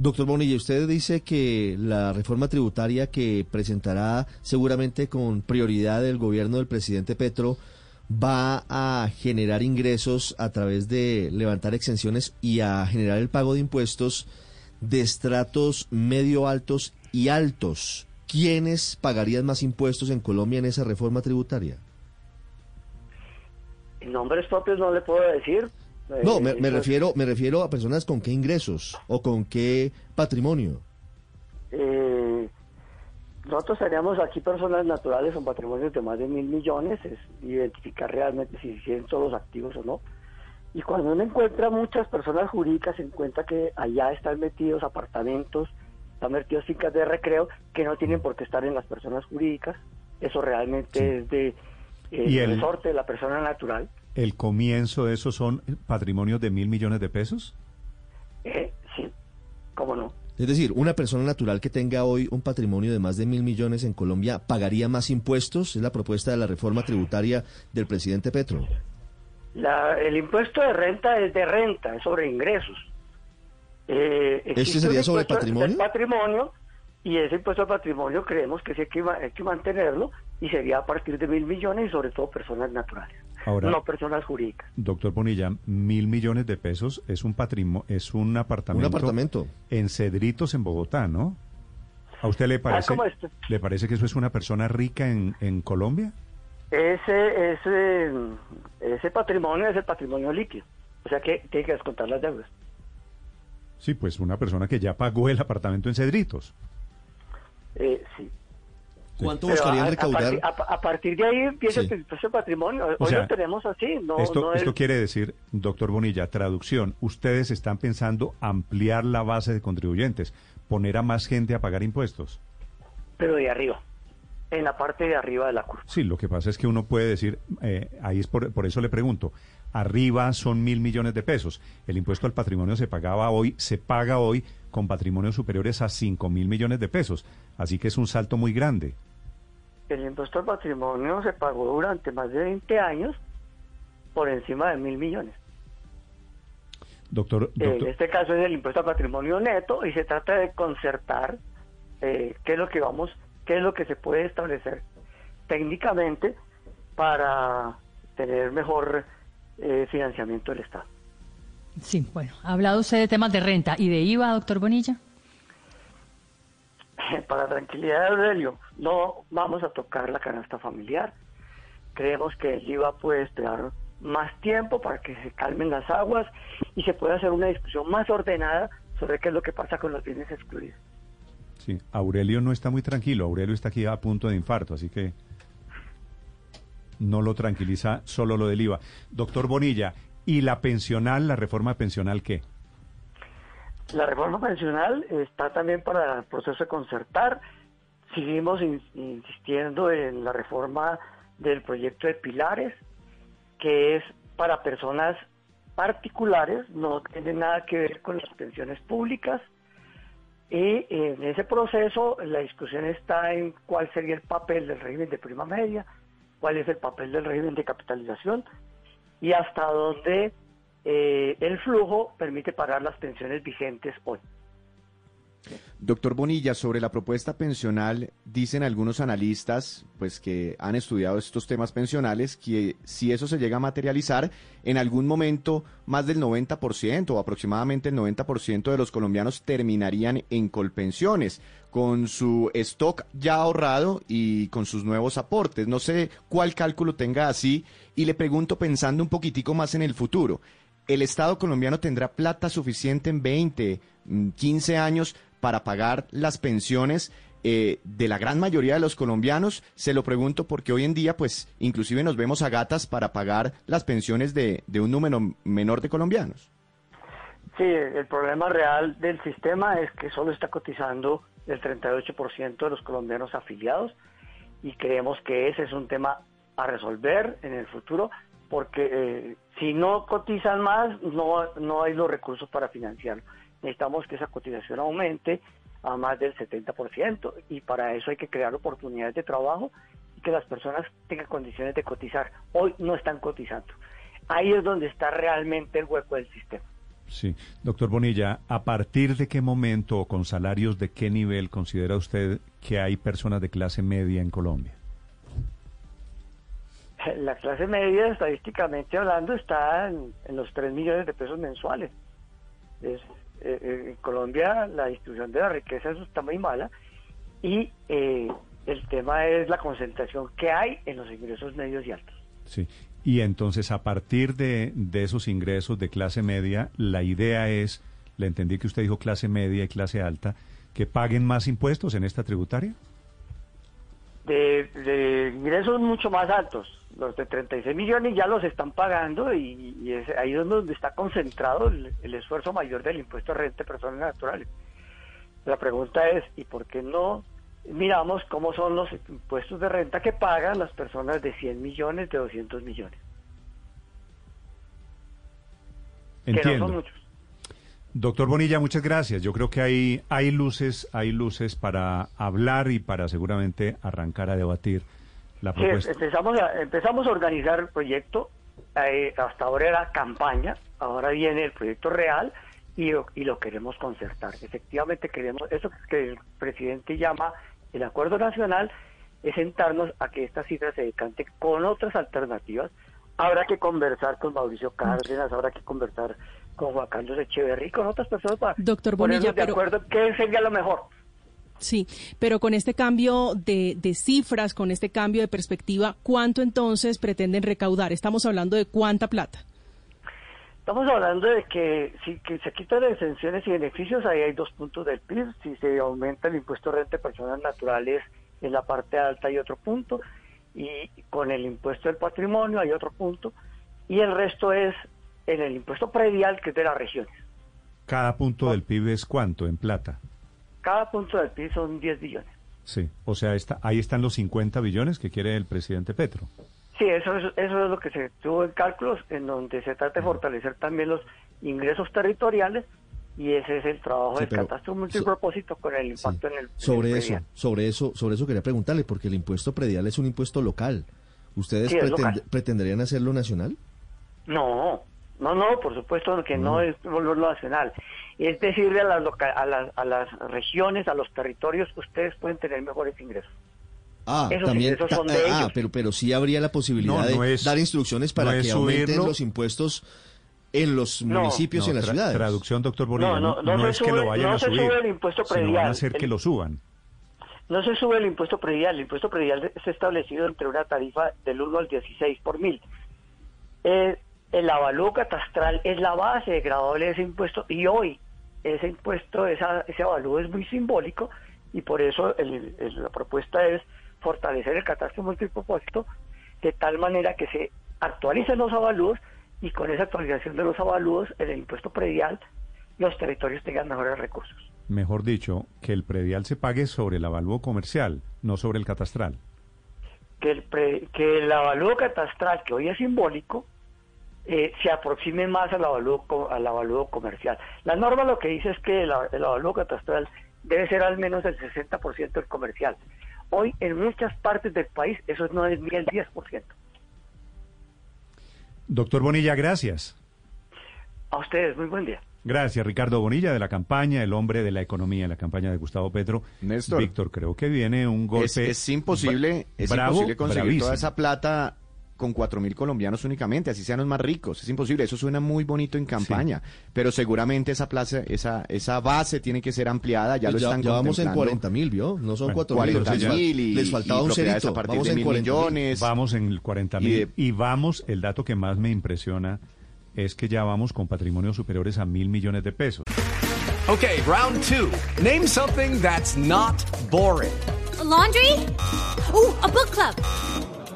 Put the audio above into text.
Doctor Bonilla, usted dice que la reforma tributaria que presentará seguramente con prioridad el gobierno del presidente Petro va a generar ingresos a través de levantar exenciones y a generar el pago de impuestos de estratos medio altos y altos. ¿Quiénes pagarían más impuestos en Colombia en esa reforma tributaria? Nombres propios no le puedo decir, no, me, eh, me refiero, me refiero a personas con qué ingresos o con qué patrimonio. Eh, nosotros teníamos aquí personas naturales con patrimonios de más de mil millones, es identificar realmente si tienen todos los activos o no. Y cuando uno encuentra muchas personas jurídicas, se encuentra que allá están metidos apartamentos, están metidos fincas de recreo que no tienen por qué estar en las personas jurídicas. Eso realmente es de eh, ¿Y el- resorte de la persona natural. ¿El comienzo de eso son patrimonios de mil millones de pesos? Eh, sí, cómo no. Es decir, una persona natural que tenga hoy un patrimonio de más de mil millones en Colombia pagaría más impuestos. Es la propuesta de la reforma tributaria del presidente Petro. La- el impuesto de renta es de renta, es sobre ingresos. Eh, ¿Este sería sobre patrimonio? patrimonio y ese impuesto de patrimonio creemos que sí hay que, hay que mantenerlo y sería a partir de mil millones y sobre todo personas naturales, Ahora, no personas jurídicas. doctor Bonilla, mil millones de pesos es un patrimonio, es un apartamento, Un apartamento. en Cedritos, en Bogotá, ¿no? ¿A usted le parece, ¿cómo este? le parece que eso es una persona rica en, en Colombia? Ese, ese, ese patrimonio es el patrimonio líquido, o sea que tiene que descontar las deudas. Sí, pues una persona que ya pagó el apartamento en Cedritos. Eh, sí. ¿Cuánto Pero buscarían a, a recaudar? partir, a- a partir de ahí empieza Sí. el de patrimonio. O Hoy sea, lo tenemos así, no, esto no esto es- quiere decir, doctor Bonilla, traducción, ustedes están pensando ampliar la base de contribuyentes, poner a más gente a pagar impuestos. pero de arriba, en la parte de arriba de la curva. Sí, lo que pasa es que uno puede decir, eh, ahí es por, por eso le pregunto, arriba son mil millones de pesos. El impuesto al patrimonio se pagaba hoy, se paga hoy con patrimonios superiores a cinco mil millones de pesos. Así que es un salto muy grande. El impuesto al patrimonio se pagó durante más de 20 años por encima de mil millones. Doctor, En este caso es el impuesto al patrimonio neto y se trata de concertar eh, qué es lo que vamos, qué es lo que se puede establecer técnicamente para tener mejor eh, financiamiento del Estado. Sí, bueno, ha hablado usted de temas de renta y de IVA, doctor Bonilla. para tranquilidad de Aurelio, no vamos a tocar la canasta familiar. Creemos que el IVA puede esperar más tiempo para que se calmen las aguas y se pueda hacer una discusión más ordenada sobre qué es lo que pasa con los bienes excluidos. sí, Aurelio no está muy tranquilo, Aurelio está aquí a punto de infarto, así que no lo tranquiliza solo lo del IVA. Doctor Bonilla, ¿y la pensional, la reforma pensional qué? La reforma pensional está también para el proceso de concertar. Seguimos in- insistiendo en la reforma del proyecto de pilares, que es para personas particulares, no tiene nada que ver con las pensiones públicas. Y en ese proceso la discusión está en cuál sería el papel del régimen de prima media, cuál es el papel del régimen de capitalización y hasta dónde eh, el flujo permite pagar las pensiones vigentes hoy. Doctor Bonilla, sobre la propuesta pensional, dicen algunos analistas, pues que han estudiado estos temas pensionales, que si eso se llega a materializar, en algún momento más del 90% o aproximadamente el 90% de los colombianos terminarían en colpensiones, con su stock ya ahorrado y con sus nuevos aportes. No sé cuál cálculo tenga así y le pregunto pensando un poquitico más en el futuro. ¿El Estado colombiano tendrá plata suficiente en 20, mm, 15 años para pagar las pensiones eh, de la gran mayoría de los colombianos? Se lo pregunto porque hoy en día, pues, inclusive nos vemos a gatas para pagar las pensiones de, de un número menor de colombianos. Sí, el problema real del sistema es que solo está cotizando el 38% de los colombianos afiliados y creemos que ese es un tema a resolver en el futuro porque eh, si no cotizan más no, no hay los recursos para financiarlo. Necesitamos que esa cotización aumente a más del 70% y para eso hay que crear oportunidades de trabajo y que las personas tengan condiciones de cotizar. Hoy no están cotizando. Ahí es donde está realmente el hueco del sistema. Sí, doctor Bonilla, ¿a partir de qué momento o con salarios de qué nivel considera usted que hay personas de clase media en Colombia? La clase media, estadísticamente hablando, está en, los 3 millones de pesos mensuales. Es, eh, eh, en Colombia la distribución de la riqueza eso está muy mala y eh, el tema es la concentración que hay en los ingresos medios y altos. Sí, y entonces a partir de, de esos ingresos de clase media, la idea es, le entendí que usted dijo clase media y clase alta, que paguen más impuestos en esta tributaria. De, de ingresos mucho más altos, los de 36 millones ya los están pagando y, es ahí donde está concentrado el, esfuerzo mayor del impuesto a renta de personas naturales. La pregunta es, ¿y por qué no miramos cómo son los impuestos de renta que pagan las personas de 100 millones, de 200 millones? Entiendo. Que no son muchos. Doctor Bonilla, muchas gracias. Yo creo que hay, hay luces, hay luces para hablar y para seguramente arrancar a debatir la propuesta. empezamos, a, empezamos a organizar el proyecto, eh, hasta ahora era campaña, ahora viene el proyecto real y lo, y lo queremos concertar. Efectivamente queremos, eso que el presidente llama el acuerdo nacional, es sentarnos a que esta cifra se decante con otras alternativas. Habrá que conversar con Mauricio Cárdenas, habrá que conversar con Juan Carlos Echeverry, con otras personas para Doctor Bonilla, de acuerdo qué sería lo mejor. Sí, pero con este cambio de, de, cifras, con este cambio de perspectiva, ¿cuánto entonces pretenden recaudar? Estamos hablando de cuánta plata. Estamos hablando de que si que se quitan las exenciones y beneficios, ahí hay dos puntos del PIB. Si se aumenta el impuesto de renta de personas naturales en la parte alta hay otro punto. Y con el impuesto del patrimonio hay otro punto. Y el resto es en el impuesto predial, que es de las regiones. ¿Cada punto del PIB es cuánto en plata? Cada punto del PIB son 10 billones. Sí, o sea, está, ahí están los 50 billones que quiere el presidente Petro. Sí, eso es, eso es lo que se tuvo en cálculos, en donde se trata de fortalecer también los ingresos territoriales y ese es el trabajo del catastro multipropósito con el impacto en el sobre eso sobre eso sobre eso quería preguntarle porque el impuesto predial es un impuesto local. Ustedes pretenderían hacerlo nacional no no no por supuesto que no, no es volverlo nacional es decirle a las, a, las, a las regiones, a los territorios, ustedes pueden tener mejores ingresos. Ah, también, son de ah, pero, pero sí habría la posibilidad de dar instrucciones para que aumenten los impuestos en los municipios y en las ciudades. Traducción, doctor Bonilla, no, no, es que lo vayan a subir, sube el impuesto predial. van a hacer que lo suban. No se sube el impuesto predial, el impuesto predial es establecido entre una tarifa del 1 al 16 por mil. Eh, el avalúo catastral es la base de graduable de ese impuesto y hoy ese impuesto, esa, ese avalúo es muy simbólico y por eso la propuesta es fortalecer el catastro multipropósito de tal manera que se actualicen los avalúos y con esa actualización de los avalúos en el impuesto predial los territorios tengan mejores recursos. Mejor dicho, que el predial se pague sobre el avalúo comercial, no sobre el catastral. Que el, que el avalúo catastral, que hoy es simbólico, eh, se aproxime más al avalúo, al avalúo comercial. La norma lo que dice es que el, el avalúo catastral debe ser al menos el 60% del comercial. Hoy en muchas partes del país eso no es ni el 10%. Doctor Bonilla, gracias. A ustedes, muy buen día. Gracias, Ricardo Bonilla, de la campaña, el hombre de la economía, la campaña de Gustavo Petro. Néstor. Víctor, creo que viene un golpe. Es, imposible, es imposible conseguir toda esa plata con cuatro mil colombianos únicamente, así sean los más ricos. Es imposible, eso suena muy bonito en campaña, pero seguramente esa plaza, esa, esa base tiene que ser ampliada, ya pues lo están ya vamos en 40 mil, ¿vio? No son cuatro mil. y, les faltaba un cerito. Vamos en 40 millones. Vamos en el 40 mil. Y, vamos, el dato que más me impresiona es que ya vamos con patrimonios superiores a mil millones de pesos. Ok, round two. Name something that's not boring. laundry? Uh, a book club.